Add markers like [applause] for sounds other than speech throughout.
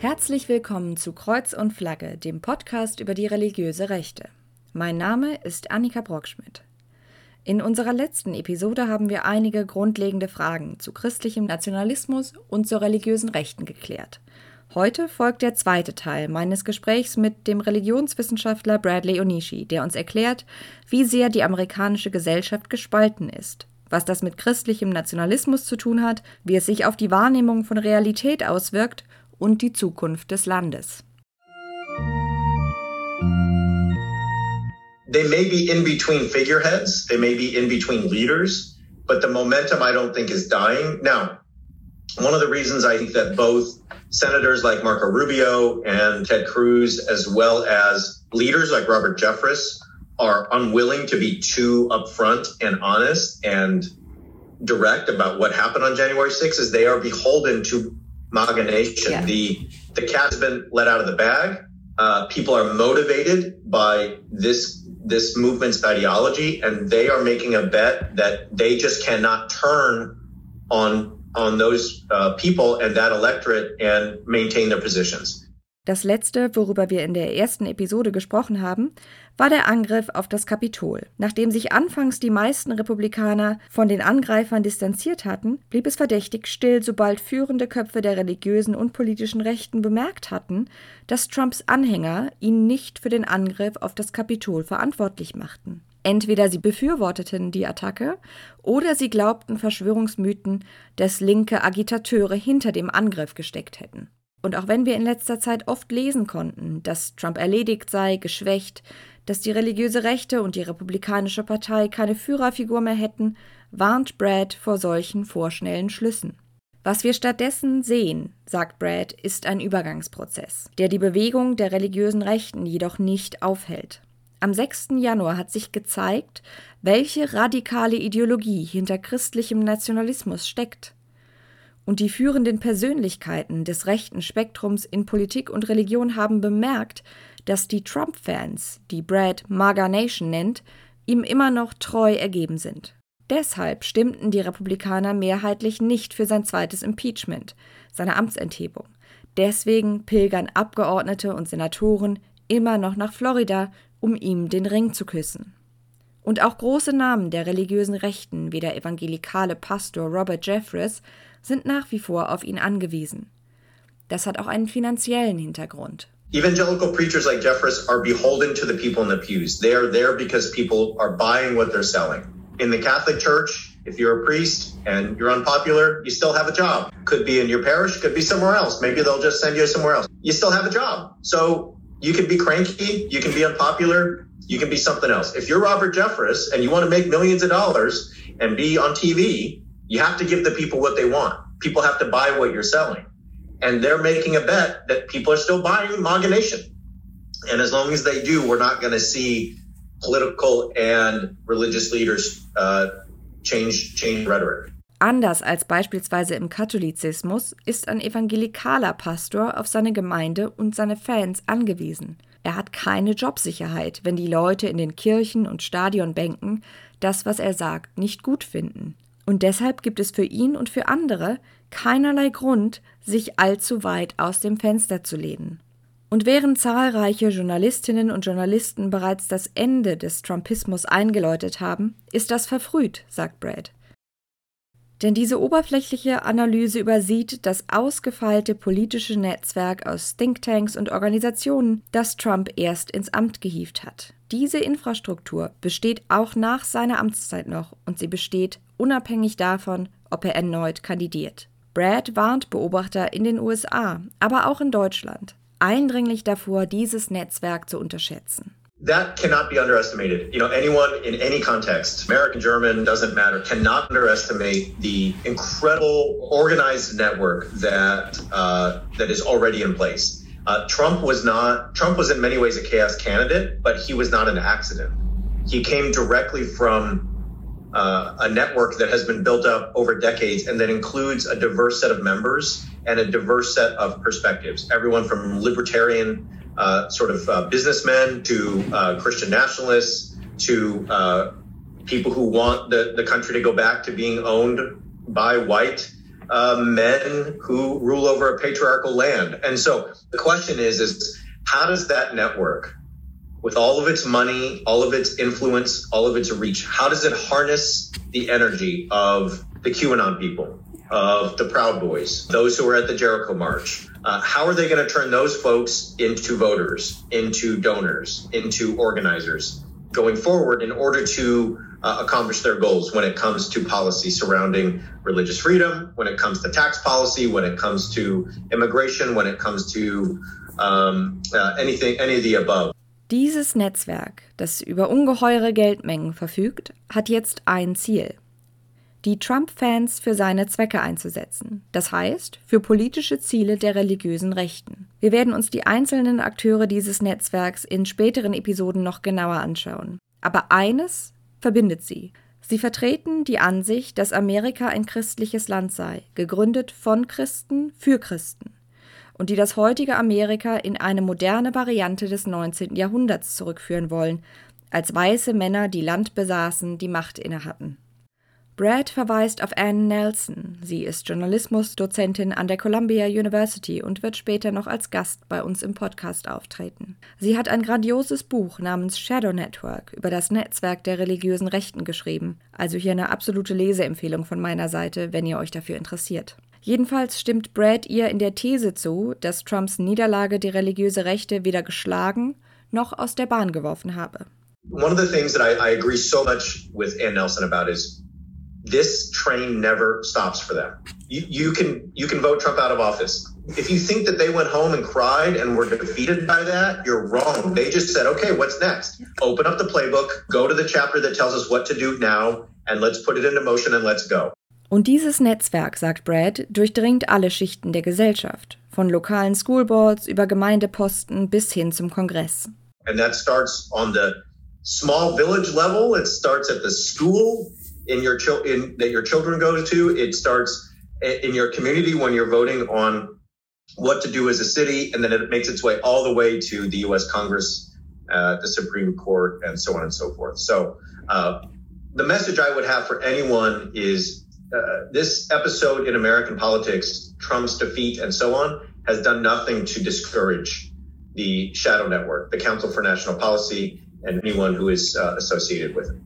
Herzlich willkommen zu Kreuz und Flagge, dem Podcast über die religiöse Rechte. Mein Name ist Annika Brockschmidt. In unserer letzten Episode haben wir einige grundlegende Fragen zu christlichem Nationalismus und zu religiösen Rechten geklärt. Heute folgt der zweite Teil meines Gesprächs mit dem Religionswissenschaftler Bradley Onishi, der uns erklärt, wie sehr die amerikanische Gesellschaft gespalten ist, was das mit christlichem Nationalismus zu tun hat, wie es sich auf die Wahrnehmung von Realität auswirkt und die Zukunft des Landes. They may be in between figureheads, they may be in between leaders, but the momentum I don't think is dying. Now, one of the reasons I think that both senators like Marco Rubio and Ted Cruz, as well as leaders like Robert Jeffress, are unwilling to be too upfront and honest and direct about what happened on January 6th is they are beholden to MAGA Nation. Yeah. The the cat's been let out of the bag. Uh, people are motivated by this this movement's ideology, and they are making a bet that they just cannot turn on on those uh, people and that electorate and maintain their positions. Das letzte, worüber wir in der ersten Episode gesprochen haben, war der Angriff auf das Kapitol. Nachdem sich anfangs die meisten Republikaner von den Angreifern distanziert hatten, blieb es verdächtig still, sobald führende Köpfe der religiösen und politischen Rechten bemerkt hatten, dass Trumps Anhänger ihn nicht für den Angriff auf das Kapitol verantwortlich machten. Entweder sie befürworteten die Attacke oder sie glaubten Verschwörungsmythen, dass linke Agitateure hinter dem Angriff gesteckt hätten. Und auch wenn wir in letzter Zeit oft lesen konnten, dass Trump erledigt sei, geschwächt, dass die religiöse Rechte und die Republikanische Partei keine Führerfigur mehr hätten, warnt Brad vor solchen vorschnellen Schlüssen. Was wir stattdessen sehen, sagt Brad, ist ein Übergangsprozess, der die Bewegung der religiösen Rechten jedoch nicht aufhält. Am 6. Januar hat sich gezeigt, welche radikale Ideologie hinter christlichem Nationalismus steckt und die führenden Persönlichkeiten des rechten Spektrums in Politik und Religion haben bemerkt, dass die Trump-Fans, die Brad MAGA Nation nennt, ihm immer noch treu ergeben sind. Deshalb stimmten die Republikaner mehrheitlich nicht für sein zweites Impeachment, seine Amtsenthebung. Deswegen pilgern Abgeordnete und Senatoren immer noch nach Florida, um ihm den Ring zu küssen. Und auch große Namen der religiösen Rechten, wie der evangelikale Pastor Robert Jeffress, sind nach wie vor auf ihn angewiesen. Das hat auch einen finanziellen Hintergrund. Evangelical preachers like Jeffress are beholden to the people in the pews. They are there because people are buying what they're selling. In the Catholic Church, if you're a priest and you're unpopular, you still have a job. Could be in your parish, could be somewhere else. Maybe they'll just send you somewhere else. You still have a job. So you can be cranky, you can be unpopular, you can be something else. If you're Robert Jeffress and you want to make millions of dollars and be on TV, you have to give the people what they want. People have to buy what you're selling. And they're making a bet that people are still buying MAGA Nation. And as long as they do, we're not going to see political and religious leaders uh, change, change rhetoric. Anders als beispielsweise im Katholizismus ist ein evangelikaler Pastor auf seine Gemeinde und seine Fans angewiesen. Er hat keine Jobsicherheit, wenn die Leute in den Kirchen und Stadionbänken das, was er sagt, nicht gut finden. Und deshalb gibt es für ihn und für andere keinerlei Grund, sich allzu weit aus dem Fenster zu lehnen. Und während zahlreiche Journalistinnen und Journalisten bereits das Ende des Trumpismus eingeläutet haben, ist das verfrüht, sagt Brad. Denn diese oberflächliche Analyse übersieht das ausgefeilte politische Netzwerk aus Thinktanks und Organisationen, das Trump erst ins Amt gehievt hat. Diese Infrastruktur besteht auch nach seiner Amtszeit noch und sie besteht unabhängig davon, ob er erneut kandidiert. Brad warnt Beobachter in den USA, aber auch in Deutschland, eindringlich davor, dieses Netzwerk zu unterschätzen. That cannot be underestimated. You know, anyone in any context, American, German, doesn't matter, cannot underestimate the incredible organized network that uh, that is already in place. Uh, Trump was not. Trump was in many ways a chaos candidate, but he was not an accident. He came directly from uh, a network that has been built up over decades and that includes a diverse set of members and a diverse set of perspectives. Everyone from libertarian uh, sort of uh, businessmen to uh, Christian nationalists to uh, people who want the, the country to go back to being owned by white men who rule over a patriarchal land. And so the question is, is how does that network, with all of its money, all of its influence, all of its reach, how does it harness the energy of the QAnon people, of the Proud Boys, those who were at the Jericho March? Uh, how are they going to turn those folks into voters, into donors, into organizers going forward in order to uh, accomplish their goals when it comes to policy surrounding religious freedom, when it comes to tax policy, when it comes to immigration, when it comes to um, uh, anything, any of the above. Dieses Netzwerk, das über ungeheure Geldmengen verfügt, hat jetzt ein Ziel. Die Trump-Fans für seine Zwecke einzusetzen, das heißt für politische Ziele der religiösen Rechten. Wir werden uns die einzelnen Akteure dieses Netzwerks in späteren Episoden noch genauer anschauen. Aber eines verbindet sie. Sie vertreten die Ansicht, dass Amerika ein christliches Land sei, gegründet von Christen für Christen, und die das heutige Amerika in eine moderne Variante des 19. Jahrhunderts zurückführen wollen, als weiße Männer, die Land besaßen, die Macht innehatten. Brad verweist auf Anne Nelson. Sie ist Journalismusdozentin an der Columbia University und wird später noch als Gast bei uns im Podcast auftreten. Sie hat ein grandioses Buch namens Shadow Network über das Netzwerk der religiösen Rechten geschrieben. Also hier eine absolute Leseempfehlung von meiner Seite, wenn ihr euch dafür interessiert. Jedenfalls stimmt Brad ihr in der These zu, dass Trumps Niederlage die religiöse Rechte weder geschlagen noch aus der Bahn geworfen habe. One of the things that I, I agree so much with Ann Nelson about is this train never stops for them. You, you can you can vote Trump out of office. If you think that they went home and cried and were defeated by that, you're wrong. They just said, okay, what's next? Open up the playbook, go to the chapter that tells us what to do now, and let's put it into motion and let's go. Und dieses Netzwerk, sagt Brad, durchdringt alle Schichten der Gesellschaft, von lokalen Schoolboards über Gemeindeposten bis hin zum Kongress. And that starts on the small village level. It starts at the school in your in, that your children go to. It starts in your community when you're voting on what to do as a city, and then it makes its way all the way to the U.S. Congress, uh, the Supreme Court, and so on and so forth. So, uh, the message I would have for anyone is uh, this episode in American politics, Trump's defeat and so on, has done nothing to discourage the Shadow Network, the Council for National Policy, and anyone who is uh, associated with it.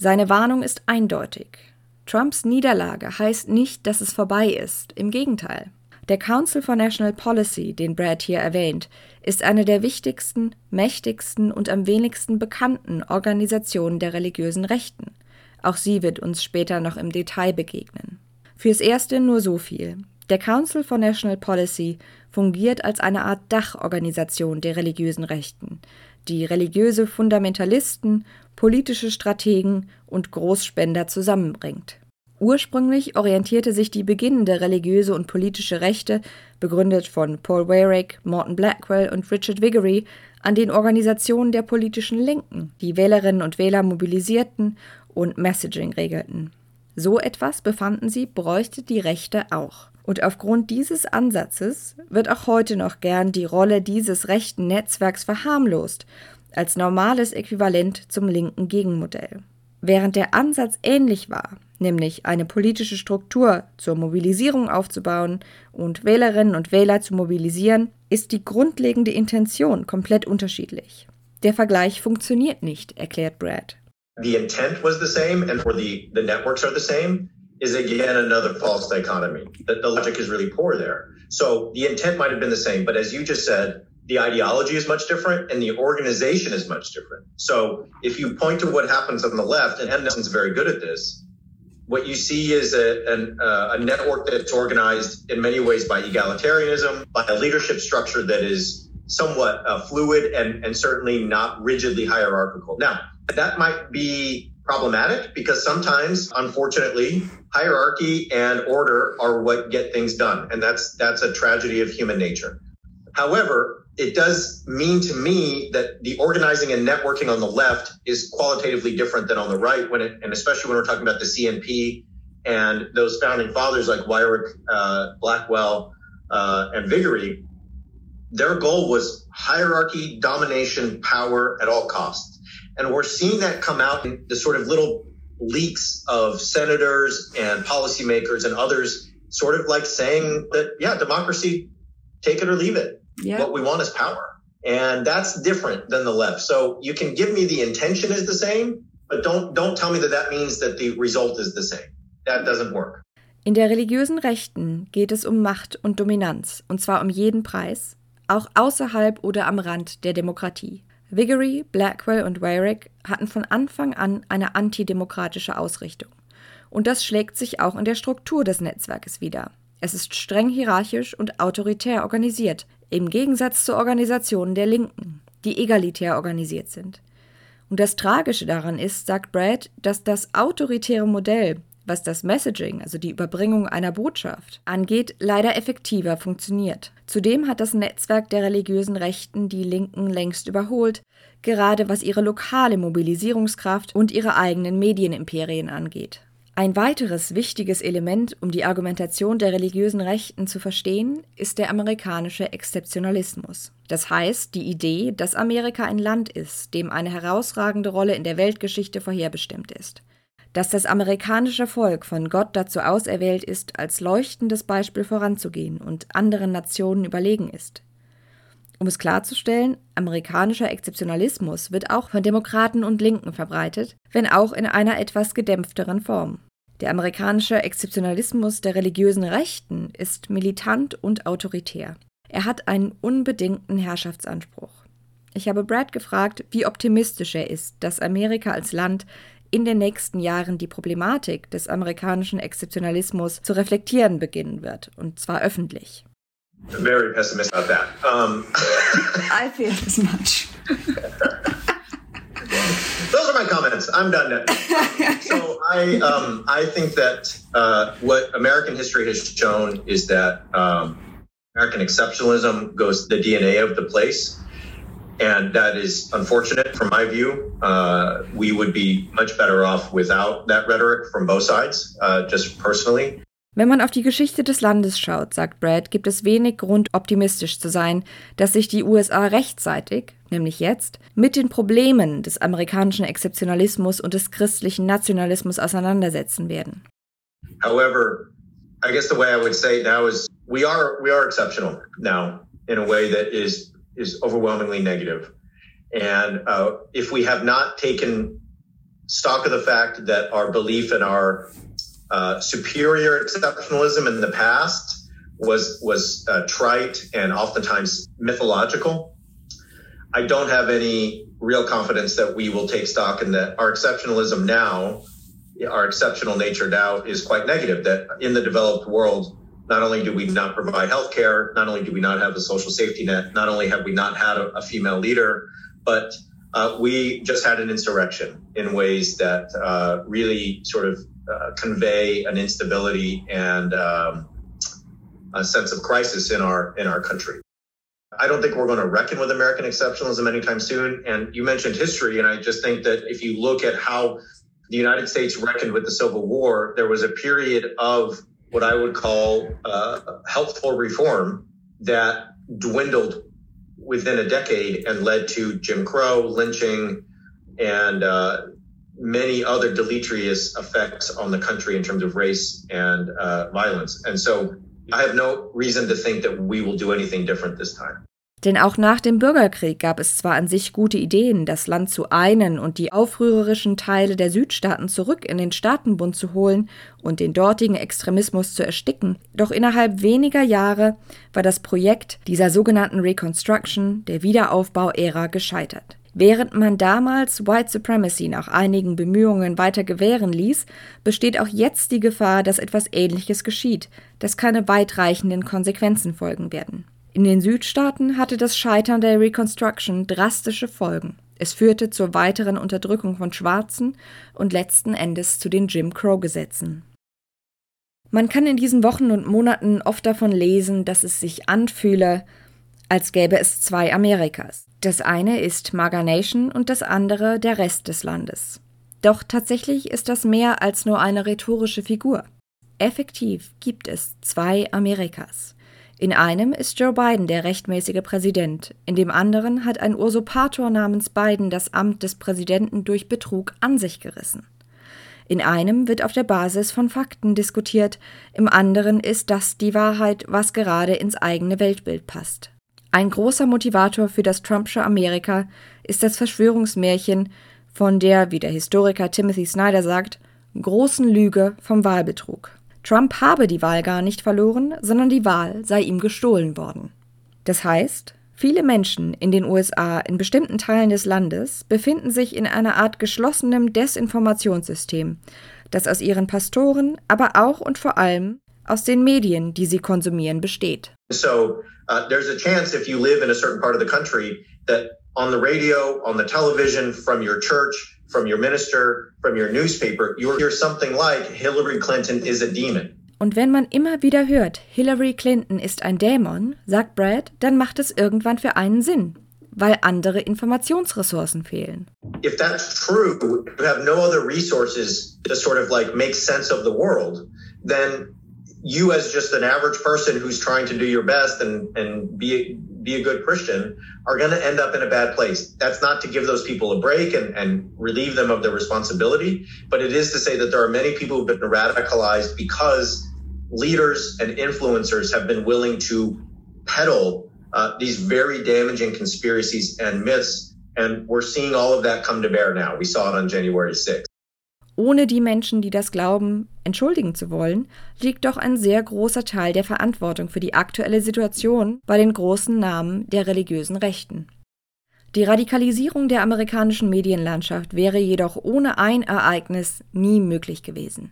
Seine Warnung ist eindeutig. Trumps Niederlage heißt nicht, dass es vorbei ist, im Gegenteil. Der Council for National Policy, den Brad hier erwähnt, ist eine der wichtigsten, mächtigsten und am wenigsten bekannten Organisationen der religiösen Rechten. Auch sie wird uns später noch im Detail begegnen. Fürs Erste nur so viel. Der Council for National Policy fungiert als eine Art Dachorganisation der religiösen Rechten, die religiöse Fundamentalisten, politische Strategen und Großspender zusammenbringt. Ursprünglich orientierte sich die beginnende religiöse und politische Rechte, begründet von Paul Weyrich, Morton Blackwell und Richard Viguerie, an den Organisationen der politischen Linken, die Wählerinnen und Wähler mobilisierten und Messaging regelten. So etwas, befanden sie, bräuchte die Rechte auch. Und aufgrund dieses Ansatzes wird auch heute noch gern die Rolle dieses rechten Netzwerks verharmlost, als normales Äquivalent zum linken Gegenmodell. Während der Ansatz ähnlich war, nämlich eine politische Struktur zur Mobilisierung aufzubauen und Wählerinnen und Wähler zu mobilisieren, ist die grundlegende Intention komplett unterschiedlich. Der Vergleich funktioniert nicht, erklärt Brad. The intent was the same and for the, the networks are the same, is again another false dichotomy. The, the logic is really poor there. So the intent might have been the same, but as you just said, the ideology is much different and the organization is much different. So if you point to what happens on the left, and Nelson's very good at this, what you see is a, an, uh, a network that's organized in many ways by egalitarianism, by a leadership structure that is somewhat uh, fluid and, and certainly not rigidly hierarchical. Now, that might be problematic because sometimes, unfortunately, hierarchy and order are what get things done. And that's, that's a tragedy of human nature. However, it does mean to me that the organizing and networking on the left is qualitatively different than on the right when it, and especially when we're talking about the CNP and those founding fathers like Wyrick, uh, Blackwell, uh, and Vigory, their goal was hierarchy, domination, power at all costs. And we're seeing that come out in the sort of little leaks of senators and policymakers and others sort of like saying that, yeah, democracy, take it or leave it. Yeah. What we want is power. And that's different than the left. So you can give me the intention is the same, but don't, don't tell me that that means that the result is the same. That doesn't work. In der religiösen Rechten geht es um Macht und Dominanz, und zwar um jeden Preis, auch außerhalb oder am Rand der Demokratie. Vigory, Blackwell und Warwick hatten von Anfang an eine antidemokratische Ausrichtung. Und das schlägt sich auch in der Struktur des Netzwerkes wieder. Es ist streng hierarchisch und autoritär organisiert, im Gegensatz zu Organisationen der Linken, die egalitär organisiert sind. Und das Tragische daran ist, sagt Brad, dass das autoritäre Modell, was das Messaging, also die Überbringung einer Botschaft, angeht, leider effektiver funktioniert. Zudem hat das Netzwerk der religiösen Rechten die Linken längst überholt, gerade was ihre lokale Mobilisierungskraft und ihre eigenen Medienimperien angeht. Ein weiteres wichtiges Element, um die Argumentation der religiösen Rechten zu verstehen, ist der amerikanische Exzeptionalismus. Das heißt, die Idee, dass Amerika ein Land ist, dem eine herausragende Rolle in der Weltgeschichte vorherbestimmt ist. Dass das amerikanische Volk von Gott dazu auserwählt ist, als leuchtendes Beispiel voranzugehen und anderen Nationen überlegen ist. Um es klarzustellen, amerikanischer Exzeptionalismus wird auch von Demokraten und Linken verbreitet, wenn auch in einer etwas gedämpfteren Form. Der amerikanische Exzeptionalismus der religiösen Rechten ist militant und autoritär. Er hat einen unbedingten Herrschaftsanspruch. Ich habe Brad gefragt, wie optimistisch er ist, dass Amerika als Land in den nächsten Jahren die Problematik des amerikanischen Exzeptionalismus zu reflektieren beginnen wird, und zwar öffentlich. Very pessimistic about that. Um, [laughs] I feel as much. [laughs] Those are my comments. I'm done now. so I, um, I think that uh, what American history has shown is that um, American exceptionalism goes the DNA of the place. And that is unfortunate from my view. Uh, we would be much better off without that rhetoric from both sides, uh, just personally. Wenn man auf die Geschichte des Landes schaut, sagt Brad, gibt es wenig Grund, optimistisch zu sein, dass sich die USA rechtzeitig, nämlich jetzt, mit den Problemen des amerikanischen Exzeptionalismus und des christlichen Nationalismus auseinandersetzen werden. However, I guess the way I would say it now is we are we are exceptional now in a way that is is overwhelmingly negative. And uh, if we have not taken stock of the fact that our belief in our uh, superior exceptionalism in the past was was uh, trite and oftentimes mythological. I don't have any real confidence that we will take stock in that our exceptionalism now, our exceptional nature now, is quite negative. That in the developed world, not only do we not provide health care, not only do we not have a social safety net, not only have we not had a, a female leader, but uh, we just had an insurrection in ways that uh, really sort of uh, convey an instability and um, a sense of crisis in our in our country. I don't think we're going to reckon with American exceptionalism anytime soon. And you mentioned history, and I just think that if you look at how the United States reckoned with the Civil War, there was a period of what I would call uh, helpful reform that dwindled within a decade and led to Jim Crow, lynching, and uh, many other deleterious effects on the country in terms of race and uh, violence. And so I have no reason to think that we will do anything different this time. Denn auch nach dem Bürgerkrieg gab es zwar an sich gute Ideen, das Land zu einen und die aufrührerischen Teile der Südstaaten zurück in den Staatenbund zu holen und den dortigen Extremismus zu ersticken, doch innerhalb weniger Jahre war das Projekt dieser sogenannten Reconstruction, der Wiederaufbau-Ära, gescheitert. Während man damals White Supremacy nach einigen Bemühungen weiter gewähren ließ, besteht auch jetzt die Gefahr, dass etwas Ähnliches geschieht, dass keine weitreichenden Konsequenzen folgen werden. In den Südstaaten hatte das Scheitern der Reconstruction drastische Folgen. Es führte zur weiteren Unterdrückung von Schwarzen und letzten Endes zu den Jim Crow-Gesetzen. Man kann in diesen Wochen und Monaten oft davon lesen, dass es sich anfühle, als gäbe es zwei Amerikas. Das eine ist Maga Nation und das andere der Rest des Landes. Doch tatsächlich ist das mehr als nur eine rhetorische Figur. Effektiv gibt es zwei Amerikas. In einem ist Joe Biden der rechtmäßige Präsident, in dem anderen hat ein Usurpator namens Biden das Amt des Präsidenten durch Betrug an sich gerissen. In einem wird auf der Basis von Fakten diskutiert, im anderen ist das die Wahrheit, was gerade ins eigene Weltbild passt. Ein großer Motivator für das Trumpsche Amerika ist das Verschwörungsmärchen von der, wie der Historiker Timothy Snyder sagt, großen Lüge vom Wahlbetrug. Trump habe die Wahl gar nicht verloren, sondern die Wahl sei ihm gestohlen worden. Das heißt, viele Menschen in den USA in bestimmten Teilen des Landes befinden sich in einer Art geschlossenem Desinformationssystem, das aus ihren Pastoren, aber auch und vor allem aus den Medien, die sie konsumieren, besteht. So, uh, there's a chance if you live in a certain part of the country that on the radio, on the television, from your church, from your minister, from your newspaper, you'll hear something like Hillary Clinton is a demon. Und wenn man immer wieder hört, Hillary Clinton ist ein Dämon, sagt Brad, dann macht es irgendwann für einen Sinn, weil andere Informationsressourcen fehlen. If that's true, you have no other resources to sort of like make sense of the world, then you as just an average person who's trying to do your best and, and be, be a good Christian are going to end up in a bad place. That's not to give those people a break and, and relieve them of their responsibility, but it is to say that there are many people who've been radicalized because leaders and influencers have been willing to peddle uh, these very damaging conspiracies and myths. And we're seeing all of that come to bear now. We saw it on January 6th. Ohne die Menschen, die das glauben, entschuldigen zu wollen, liegt doch ein sehr großer Teil der Verantwortung für die aktuelle Situation bei den großen Namen der religiösen Rechten. Die Radikalisierung der amerikanischen Medienlandschaft wäre jedoch ohne ein Ereignis nie möglich gewesen.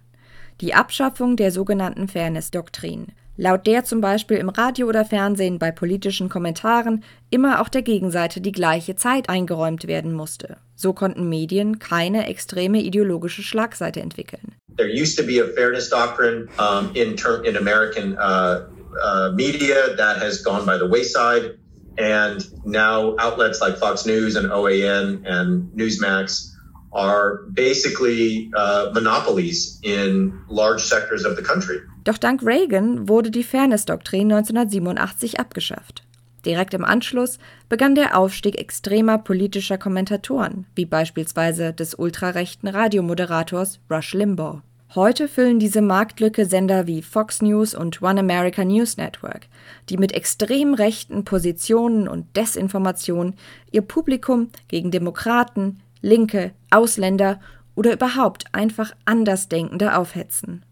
Die Abschaffung der sogenannten Fairness-Doktrin, laut der zum Beispiel im Radio oder Fernsehen bei politischen Kommentaren immer auch der Gegenseite die gleiche Zeit eingeräumt werden musste. So konnten Medien keine extreme ideologische Schlagseite entwickeln. There used to be a fairness doctrine um, in, in American uh, uh, media that has gone by the wayside. And now outlets like Fox News and OAN and Newsmax are basically uh, monopolies in large sectors of the country. Doch dank Reagan wurde die Fairness-Doktrin 1987 abgeschafft. Direkt im Anschluss begann der Aufstieg extremer politischer Kommentatoren, wie beispielsweise des ultrarechten Radiomoderators Rush Limbaugh. Heute füllen diese Marktlücke Sender wie Fox News und One America News Network, die mit extrem rechten Positionen und Desinformation ihr Publikum gegen Demokraten, Linke, Ausländer oder überhaupt einfach Andersdenkende aufhetzen.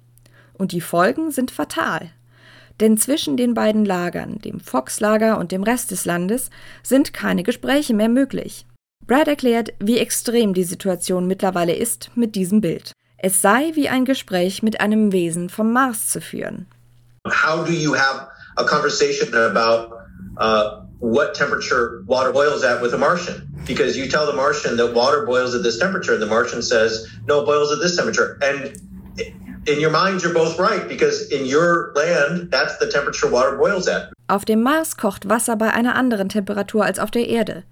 Und die Folgen sind fatal. Denn zwischen den beiden Lagern, dem Fox-Lager und dem Rest des Landes, sind keine Gespräche mehr möglich. Brad erklärt, wie extrem die Situation mittlerweile ist mit diesem Bild. Es sei wie ein Gespräch mit einem Wesen vom Mars zu führen. How do you have a conversation about uh, what temperature water boils at with a Martian? Because you tell the Martian that water boils at this temperature, and the Martian says, no, boils at this temperature. And in your mind, you're both right, because in your land, that's the temperature water boils at. Auf dem Mars kocht Wasser bei einer anderen Temperatur als auf der Erde.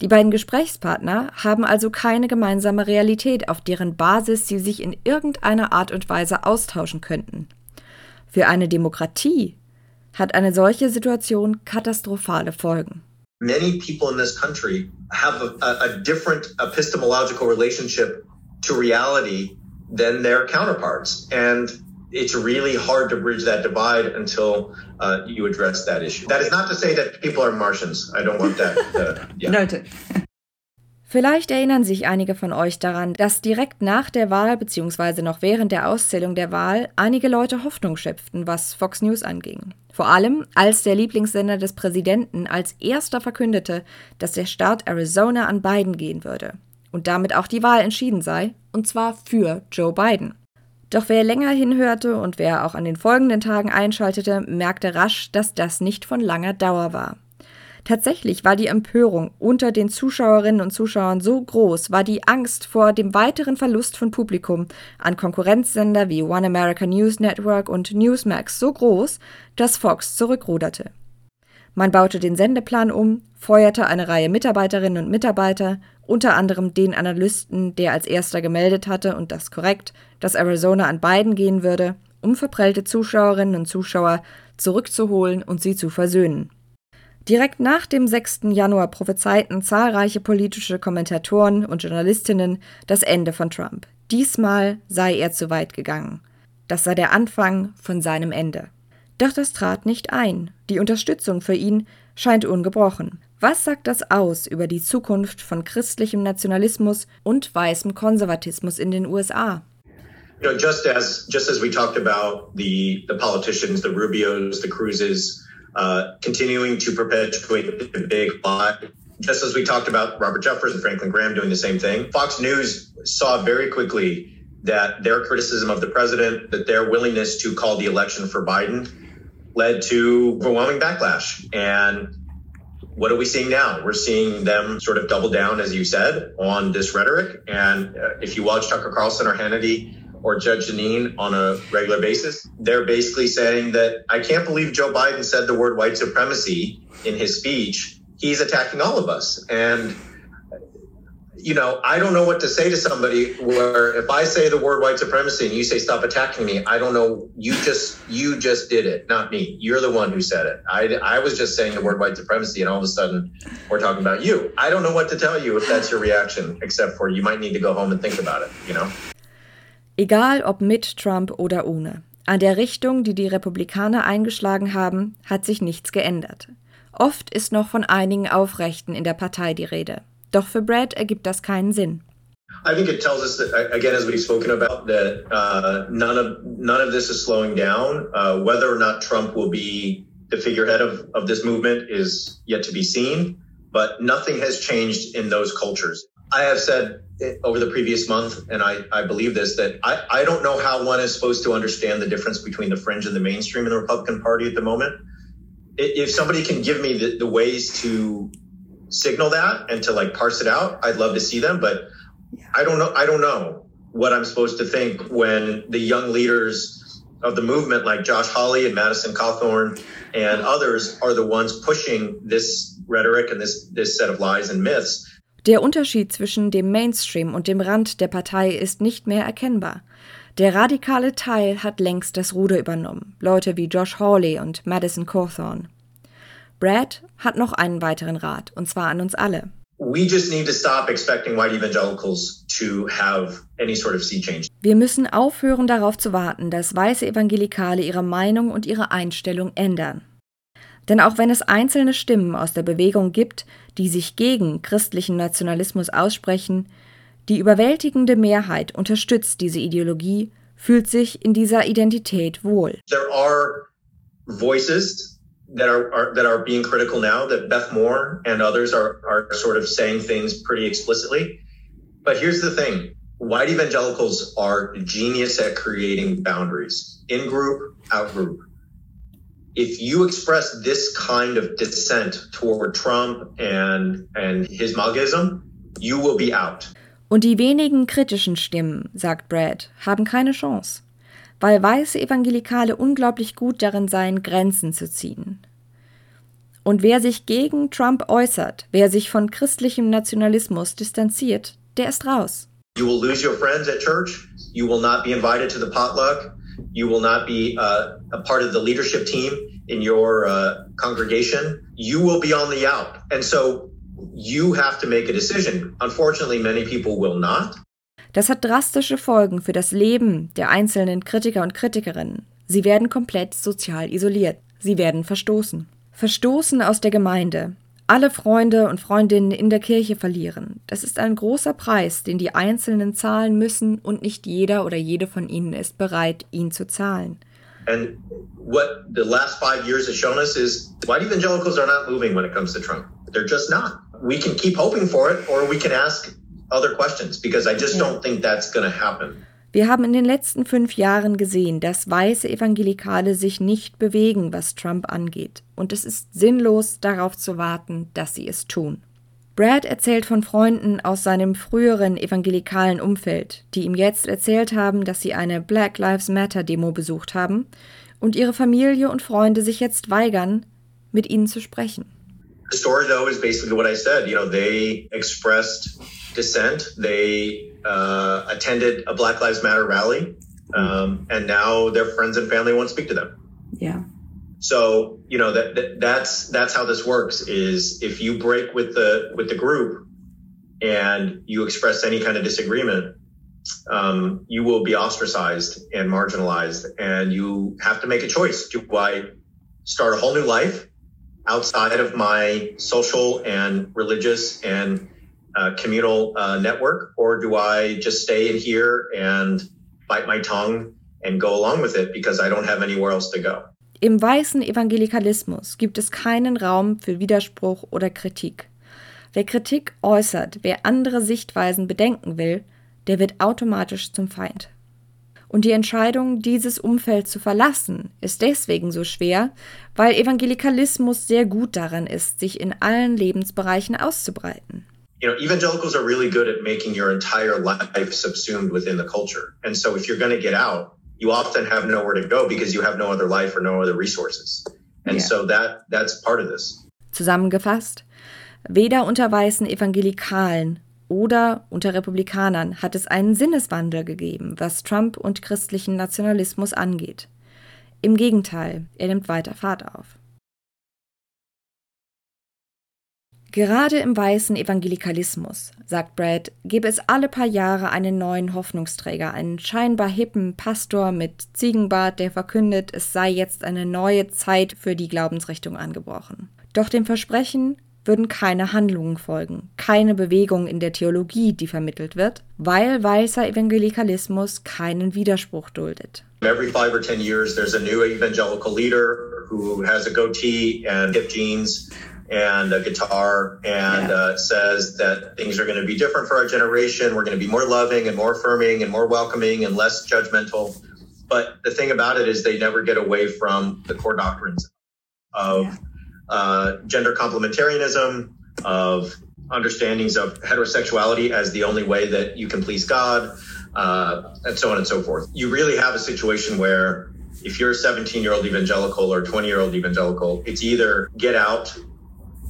Die beiden Gesprächspartner haben also keine gemeinsame Realität, auf deren Basis sie sich in irgendeiner Art und Weise austauschen könnten. Für eine Demokratie hat eine solche Situation katastrophale Folgen. Many people in this country have a, a different epistemological relationship to reality than their counterparts. And it's really hard to bridge that divide until uh, you address that issue. That is not to say that people are Martians. I don't want that. Uh, [laughs] yeah. Noted. Vielleicht erinnern sich einige von euch daran, dass direkt nach der Wahl bzw. noch während der Auszählung der Wahl einige Leute Hoffnung schöpften, was Fox News anging. Vor allem, als der Lieblingssender des Präsidenten als erster verkündete, dass der Staat Arizona an Biden gehen würde und damit auch die Wahl entschieden sei, und zwar für Joe Biden. Doch wer länger hinhörte und wer auch an den folgenden Tagen einschaltete, merkte rasch, dass das nicht von langer Dauer war. Tatsächlich war die Empörung unter den Zuschauerinnen und Zuschauern so groß, war die Angst vor dem weiteren Verlust von Publikum an Konkurrenzsender wie One America News Network und Newsmax so groß, dass Fox zurückruderte. Man baute den Sendeplan um, feuerte eine Reihe Mitarbeiterinnen und Mitarbeiter, unter anderem den Analysten, der als erster gemeldet hatte, und das korrekt, dass Arizona an beiden gehen würde, um verprellte Zuschauerinnen und Zuschauer zurückzuholen und sie zu versöhnen. Direkt nach dem 6. Januar prophezeiten zahlreiche politische Kommentatoren und Journalistinnen das Ende von Trump. Diesmal sei er zu weit gegangen. Das sei der Anfang von seinem Ende. Doch das trat nicht ein. Die Unterstützung für ihn scheint ungebrochen. Was sagt das aus über die Zukunft von christlichem Nationalismus und weißem Konservatismus in den USA? You know, just as just as we talked about the the politicians, the Rubios, the Cruzes, uh, continuing to perpetuate the big lie, just as we talked about Robert Jeffers and Franklin Graham doing the same thing, Fox News saw very quickly that their criticism of the president, that their willingness to call the election for Biden, led to overwhelming backlash. And what are we seeing now? We're seeing them sort of double down, as you said, on this rhetoric. And uh, if you watch Tucker Carlson or Hannity or Judge Janine on a regular basis, they're basically saying that I can't believe Joe Biden said the word white supremacy in his speech. He's attacking all of us. And you know, I don't know what to say to somebody where if I say the word white supremacy and you say stop attacking me, I don't know. You just you just did it, not me. You're the one who said it. I, I was just saying the word white supremacy, and all of a sudden we're talking about you. I don't know what to tell you if that's your reaction, except for you might need to go home and think about it. You know. Egal ob mit Trump oder ohne. An der Richtung, die die Republikaner eingeschlagen haben, hat sich nichts geändert. Oft ist noch von einigen Aufrechten in der Partei die Rede. Doch für Brad ergibt das keinen Sinn. I think it tells us that again, as we've spoken about, that uh, none of none of this is slowing down. Uh, whether or not Trump will be the figurehead of, of this movement is yet to be seen. But nothing has changed in those cultures. I have said over the previous month, and I, I believe this, that I, I don't know how one is supposed to understand the difference between the fringe and the mainstream in the Republican Party at the moment. If somebody can give me the, the ways to signal that and to like parse it out, I'd love to see them. But I don't know. I don't know what I'm supposed to think when the young leaders of the movement, like Josh Hawley and Madison Cawthorn and others, are the ones pushing this rhetoric and this this set of lies and myths Der Unterschied zwischen dem Mainstream und dem Rand der Partei ist nicht mehr erkennbar. Der radikale Teil hat längst das Ruder übernommen, Leute wie Josh Hawley und Madison Cawthorn. Brad hat noch einen weiteren Rat, und zwar an uns alle. Wir müssen aufhören darauf zu warten, dass weiße Evangelikale ihre Meinung und ihre Einstellung ändern. Denn auch wenn es einzelne Stimmen aus der Bewegung gibt, die sich gegen christlichen Nationalismus aussprechen, die überwältigende Mehrheit unterstützt diese Ideologie, fühlt sich in dieser Identität wohl. There are voices that are, are, that are being critical now that Beth Moore and others are are sort of saying things pretty explicitly. But here's the thing. White evangelicals are genius at creating boundaries in group, out group. if you express this kind of dissent toward Trump and and his magism, you will be out. Und die wenigen kritischen Stimmen, sagt Brad, haben keine Chance, weil weiße Evangelikale unglaublich gut darin seien, Grenzen zu ziehen. Und wer sich gegen Trump äußert, wer sich von christlichem Nationalismus distanziert, der ist raus. You will lose your friends at church. You will not be invited to the potluck. You will not be uh, a part of the leadership team in your uh, congregation. You will be on the out. And so you have to make a decision. Unfortunately, many people will not. Das hat drastische Folgen für das Leben der einzelnen Kritiker und Kritikerinnen. Sie werden komplett sozial isoliert. Sie werden verstoßen. Verstoßen aus der Gemeinde, alle Freunde und Freundinnen in der Kirche verlieren. Das ist ein großer Preis, den die Einzelnen zahlen müssen und nicht jeder oder jede von ihnen ist bereit, ihn zu zahlen. And what the last five years has shown us is white evangelicals are not moving when it comes to Trump. They're just not. We can keep hoping for it or we can ask other questions because I just don't think that's going to happen. Wir haben in den letzten fünf Jahren gesehen, dass weiße Evangelikale sich nicht bewegen, was Trump angeht. Und es ist sinnlos, darauf zu warten, dass sie es tun. Brad erzählt von Freunden aus seinem früheren evangelikalen Umfeld, die ihm jetzt erzählt haben, dass sie eine Black Lives Matter Demo besucht haben und ihre Familie und Freunde sich jetzt weigern, mit ihnen zu sprechen. The story though is basically what I said. You know, they expressed dissent. They uh, attended a Black Lives Matter rally, um, and now their friends and family won't speak to them. Yeah. So, you know, that, that that's that's how this works is if you break with the with the group and you express any kind of disagreement, um, you will be ostracized and marginalized and you have to make a choice. Do I start a whole new life outside of my social and religious and uh, communal uh, network, or do I just stay in here and bite my tongue and go along with it because I don't have anywhere else to go? Im weißen Evangelikalismus gibt es keinen Raum für Widerspruch oder Kritik. Wer Kritik äußert, wer andere Sichtweisen bedenken will, der wird automatisch zum Feind. Und die Entscheidung, dieses Umfeld zu verlassen, ist deswegen so schwer, weil Evangelikalismus sehr gut daran ist, sich in allen Lebensbereichen auszubreiten. You know, evangelicals are really good at making your entire life subsumed within the culture. And so if you're going to get out, you often have nowhere to go because you have no other life or no other resources. And yeah. so that that's part of this. Zusammengefasst, weder unter weißen Evangelikalen oder unter Republikanern hat es einen Sinneswandel gegeben, was Trump und christlichen Nationalismus angeht. Im Gegenteil, er nimmt weiter Fahrt auf. Gerade im weißen Evangelikalismus, sagt Brad, gebe es alle paar Jahre einen neuen Hoffnungsträger, einen scheinbar hippen Pastor mit Ziegenbart, der verkündet, es sei jetzt eine neue Zeit für die Glaubensrichtung angebrochen. Doch dem Versprechen würden keine Handlungen folgen, keine Bewegung in der Theologie, die vermittelt wird, weil weißer Evangelikalismus keinen Widerspruch duldet. Every five or ten years, there's a new evangelical leader who has a goatee and hip jeans. And a guitar and yeah. uh, says that things are going to be different for our generation. We're going to be more loving and more affirming and more welcoming and less judgmental. But the thing about it is they never get away from the core doctrines of yeah. uh, gender complementarianism, of understandings of heterosexuality as the only way that you can please God, uh, and so on and so forth. You really have a situation where if you're a 17 year old evangelical or 20 year old evangelical, it's either get out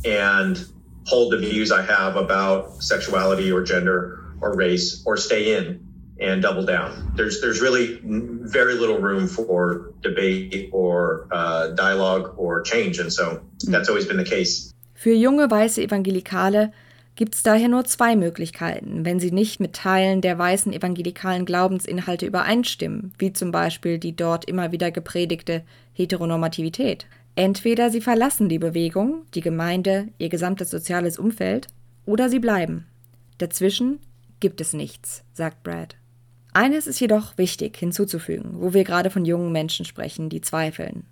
and hold the views I have about sexuality or gender or race or stay in and double down. There's there's really very little room for debate or uh, dialogue or change, and so that's always been the case. Für junge weiße Evangelikale gibt es daher nur zwei Möglichkeiten, wenn sie nicht mit Teilen der weißen evangelikalen Glaubensinhalte übereinstimmen, wie zum Beispiel die dort immer wieder gepredigte Heteronormativität. Entweder sie verlassen die Bewegung, die Gemeinde, ihr gesamtes soziales Umfeld, oder sie bleiben. Dazwischen gibt es nichts, sagt Brad. Eines ist jedoch wichtig hinzuzufügen, wo wir gerade von jungen Menschen sprechen, die zweifeln.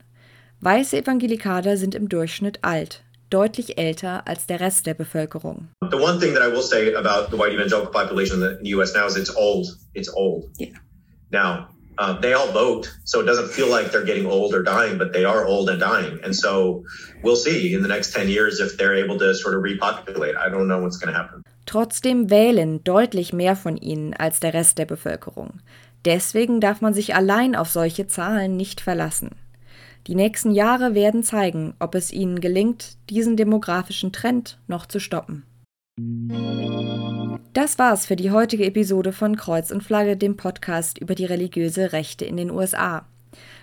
Weiße Evangelikale sind im Durchschnitt alt, deutlich älter als der Rest der Bevölkerung. The one thing that I will say about the white evangelical population in the US now is it's old. It's old. Yeah. Now, uh, they all vote, so it doesn't feel like they're getting old or dying, but they are old and dying. And so we'll see in the next 10 years if they're able to sort of repopulate. I don't know what's going to happen. Trotzdem wählen deutlich mehr von ihnen als der Rest der Bevölkerung. Deswegen darf man sich allein auf solche Zahlen nicht verlassen. Die nächsten Jahre werden zeigen, ob es ihnen gelingt, diesen demografischen Trend noch zu stoppen. Das war's für die heutige Episode von Kreuz und Flagge, dem Podcast über die religiöse Rechte in den USA.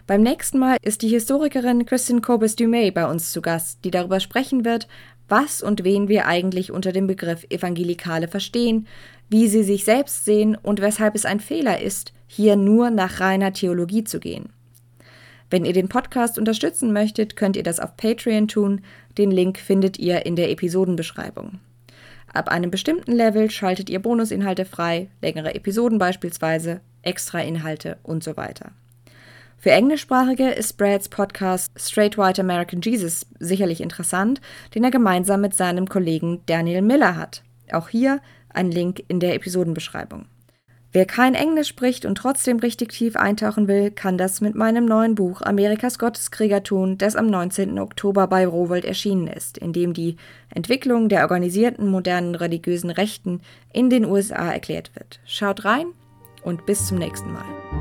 Beim nächsten Mal ist die Historikerin Christine Corbis Dumay bei uns zu Gast, die darüber sprechen wird, was und wen wir eigentlich unter dem Begriff Evangelikale verstehen, wie sie sich selbst sehen und weshalb es ein Fehler ist, hier nur nach reiner Theologie zu gehen. Wenn ihr den Podcast unterstützen möchtet, könnt ihr das auf Patreon tun. Den Link findet ihr in der Episodenbeschreibung. Ab einem bestimmten Level schaltet ihr Bonusinhalte frei, längere Episoden beispielsweise, extra Inhalte und so weiter. Für Englischsprachige ist Brads Podcast Straight White American Jesus sicherlich interessant, den er gemeinsam mit seinem Kollegen Daniel Miller hat. Auch hier ein Link in der Episodenbeschreibung. Wer kein Englisch spricht und trotzdem richtig tief eintauchen will, kann das mit meinem neuen Buch Amerikas Gotteskrieger tun, das am 19. Oktober bei Rowold erschienen ist, in dem die Entwicklung der organisierten modernen religiösen Rechten in den USA erklärt wird. Schaut rein und bis zum nächsten Mal.